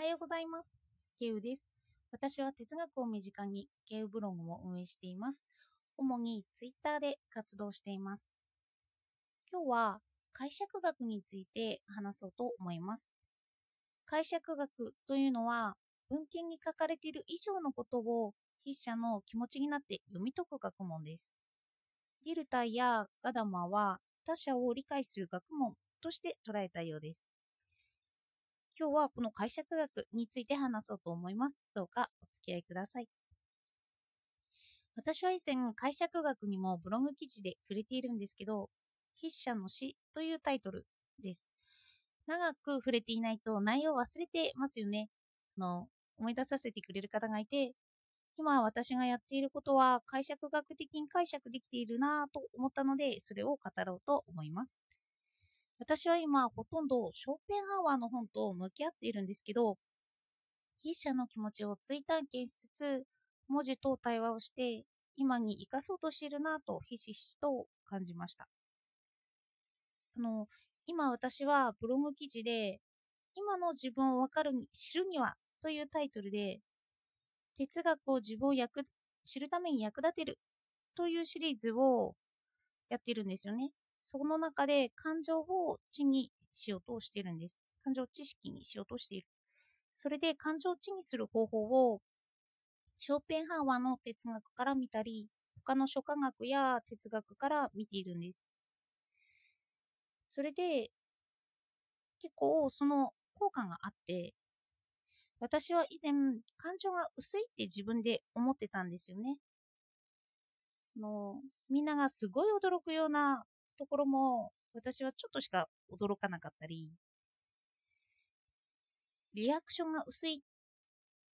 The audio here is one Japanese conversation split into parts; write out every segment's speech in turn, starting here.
はようございます。ケウです。私は哲学を身近にケウブログも運営しています。主にツイッターで活動しています。今日は解釈学について話そうと思います。解釈学というのは文献に書かれている以上のことを筆者の気持ちになって読み解く学問です。デルタイやガダマは他者を理解する学問として捉えたようです。今日はこの解釈学について話そうと思います。どうかお付き合いください。私は以前解釈学にもブログ記事で触れているんですけど、筆者の詩というタイトルです。長く触れていないと内容を忘れてますよね。の思い出させてくれる方がいて、今私がやっていることは解釈学的に解釈できているなぁと思ったので、それを語ろうと思います。私は今、ほとんどショーペンハワーの本と向き合っているんですけど、筆者の気持ちを追体験しつつ、文字と対話をして、今に生かそうとしているなとひしひしと感じました。あの、今私はブログ記事で、今の自分をわかるに、知るにはというタイトルで、哲学を自分を役知るために役立てるというシリーズをやっているんですよね。その中で感情を知にしようとしているんです。感情知識にしようとしている。それで感情を知にする方法をショーペンハーワーの哲学から見たり、他の諸科学や哲学から見ているんです。それで、結構その効果があって、私は以前感情が薄いって自分で思ってたんですよね。のみんながすごい驚くようなところも私はちょっとしか驚かなかったり、リアクションが薄いっ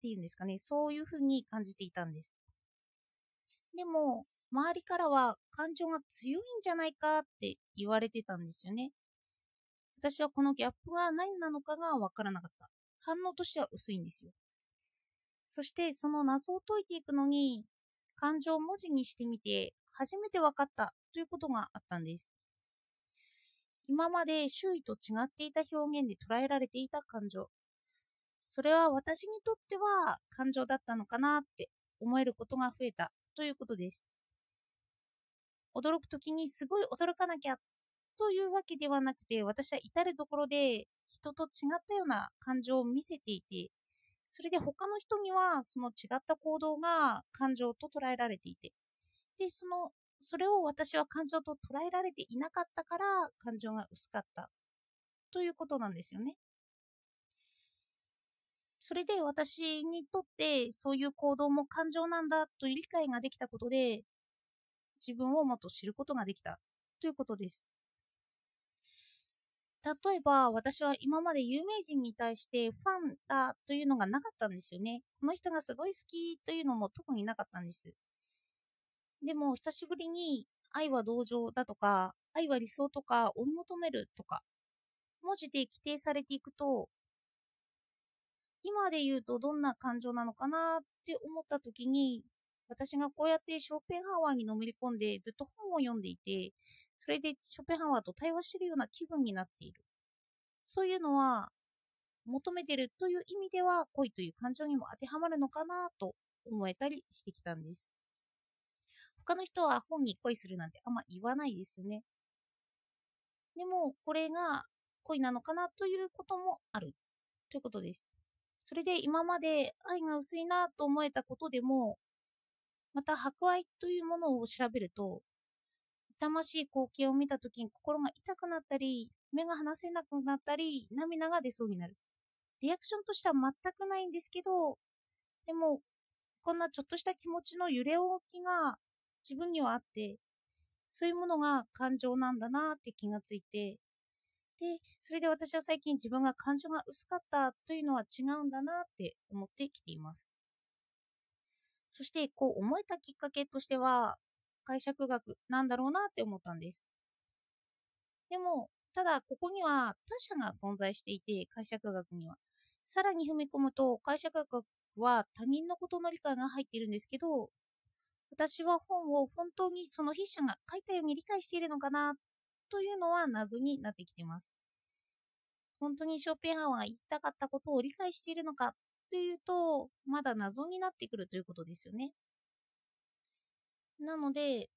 ていうんですかね、そういうふうに感じていたんです。でも、周りからは感情が強いんじゃないかって言われてたんですよね。私はこのギャップが何なのかがわからなかった。反応としては薄いんですよ。そしてその謎を解いていくのに、感情を文字にしてみて初めて分かったということがあったんです。今まで周囲と違っていた表現で捉えられていた感情。それは私にとっては感情だったのかなって思えることが増えたということです。驚くときにすごい驚かなきゃというわけではなくて、私は至るところで人と違ったような感情を見せていて、それで他の人にはその違った行動が感情と捉えられていて、で、そのそれを私は感情と捉えられていなかったから感情が薄かったということなんですよね。それで私にとってそういう行動も感情なんだという理解ができたことで自分をもっと知ることができたということです。例えば私は今まで有名人に対してファンだというのがなかったんですよね。この人がすごい好きというのも特になかったんです。でも久しぶりに愛は同情だとか、愛は理想とか追い求めるとか、文字で規定されていくと、今で言うとどんな感情なのかなって思った時に、私がこうやってショーペンハワーにのめり込んでずっと本を読んでいて、それでショーペンハワーと対話してるような気分になっている。そういうのは、求めてるという意味では恋という感情にも当てはまるのかなと思えたりしてきたんです。他の人は本に恋するなんてあんま言わないですよね。でも、これが恋なのかなということもあるということです。それで今まで愛が薄いなと思えたことでも、また博愛というものを調べると、痛ましい光景を見た時に心が痛くなったり、目が離せなくなったり、涙が出そうになる。リアクションとしては全くないんですけど、でも、こんなちょっとした気持ちの揺れ動きが自分にはあって、そういうものが感情なんだなって気がついて、で、それで私は最近自分が感情が薄かったというのは違うんだなって思ってきています。そして、こう思えたきっかけとしては、解釈学なんだろうなって思ったんです。でも、ただここには他者が存在していて、解釈学には。さらに踏み込むと、解釈学は他人のことの理解が入っているんですけど、私は本を本当にその筆者が書いたように理解しているのかなというのは謎になってきています。本当にショーペンハワーが言いたかったことを理解しているのかというと、まだ謎になってくるということですよね。なので、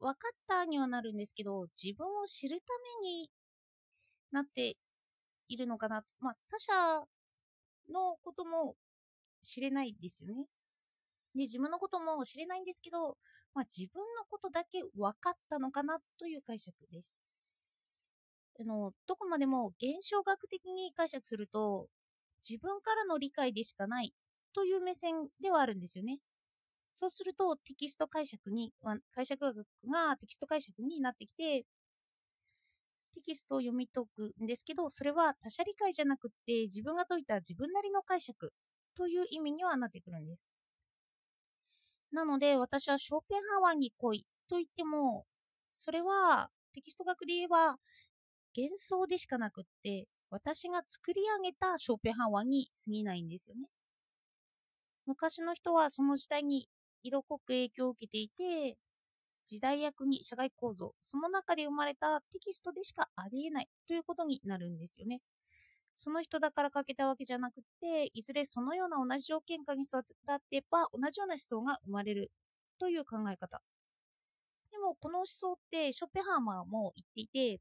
分かったにはなるんですけど、自分を知るためになっているのかな。まあ、他者のことも知れないですよね。で、自分のことも知れないんですけど、まあ、自分のことだけ分かったのかなという解釈です。あの、どこまでも現象学的に解釈すると、自分からの理解でしかないという目線ではあるんですよね。そうするとテキスト解釈に、解釈学がテキスト解釈になってきて、テキストを読み解くんですけど、それは他者理解じゃなくって自分が解いた自分なりの解釈という意味にはなってくるんです。なので私はショーペンハワーに来いと言っても、それはテキスト学で言えば幻想でしかなくって、私が作り上げたショーペンハワーに過ぎないんですよね。昔の人はその時代に色濃く影響を受けていて、時代役に社会構造、その中で生まれたテキストでしかありえないということになるんですよね。その人だから書けたわけじゃなくて、いずれそのような同じ条件下に育てば同じような思想が生まれるという考え方。でもこの思想ってショッペハーマーも言っていて、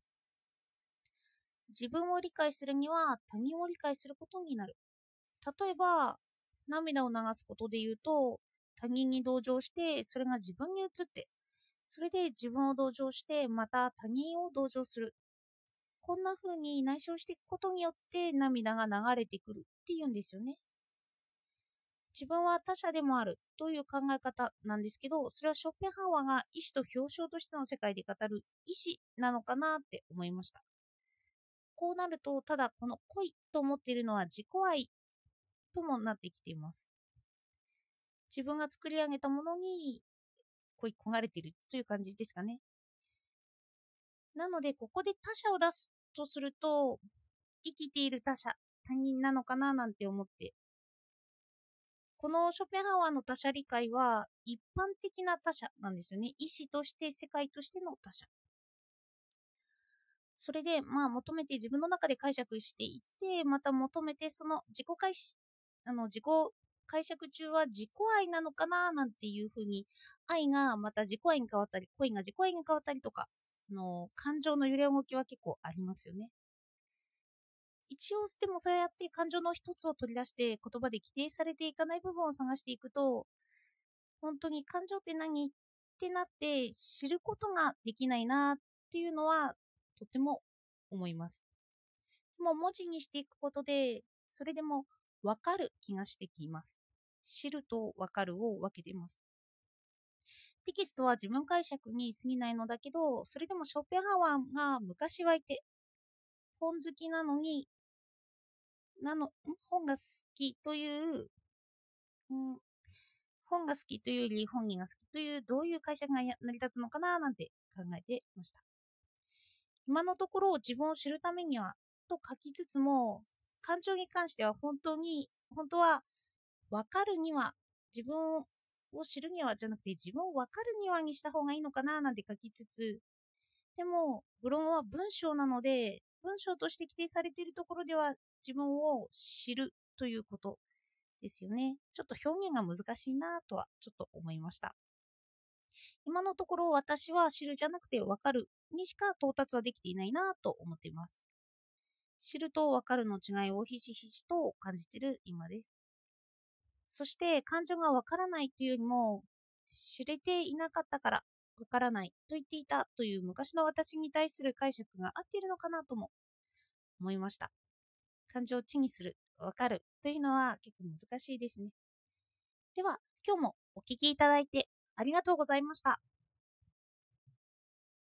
自分を理解するには他人を理解することになる。例えば、涙を流すことで言うと、他人に同情して、それが自分に移って、それで自分を同情して、また他人を同情する。こんな風に内省していくことによって涙が流れてくるっていうんですよね。自分は他者でもあるという考え方なんですけど、それはショッペンハワーが意志と表彰としての世界で語る意志なのかなって思いました。こうなると、ただこの恋と思っているのは自己愛ともなってきています。自分が作り上げたものに恋焦がれているという感じですかね。なので、ここで他者を出すとすると、生きている他者、他人なのかななんて思って。このショペンハワーの他者理解は一般的な他者なんですよね。意思として世界としての他者。それで、まあ、求めて自分の中で解釈していって、また求めて、その自己解あの自己解釈中は自己愛なのかななんていうふうに、愛がまた自己愛に変わったり、恋が自己愛に変わったりとか、の感情の揺れ動きは結構ありますよね。一応、でもそうやって感情の一つを取り出して言葉で規定されていかない部分を探していくと、本当に感情って何ってなって知ることができないなっていうのはとても思います。でも文字にしていくことで、それでもわかる気がしてきます。知るとわかるを分けています。テキストは自分解釈に過ぎないのだけど、それでもショッペンハワーが昔はいて、本好きなのに、なの、本が好きという、うん、本が好きというより本人が好きという、どういう解釈が成り立つのかななんて考えてました。今のところ自分を知るためには、と書きつつも、感情に関しては本当に、本当は分かるには、自分を知るにはじゃなくて自分を分かるにはにした方がいいのかななんて書きつつ、でも、ブログは文章なので、文章として規定されているところでは自分を知るということですよね。ちょっと表現が難しいなとはちょっと思いました。今のところ私は知るじゃなくて分かるにしか到達はできていないなと思っています。知ると分かるの違いをひしひしと感じている今です。そして感情がわからないというよりも知れていなかったからわからないと言っていたという昔の私に対する解釈が合っているのかなとも思いました。感情を知にする、わかるというのは結構難しいですね。では、今日もお聴きいただいてありがとうございました。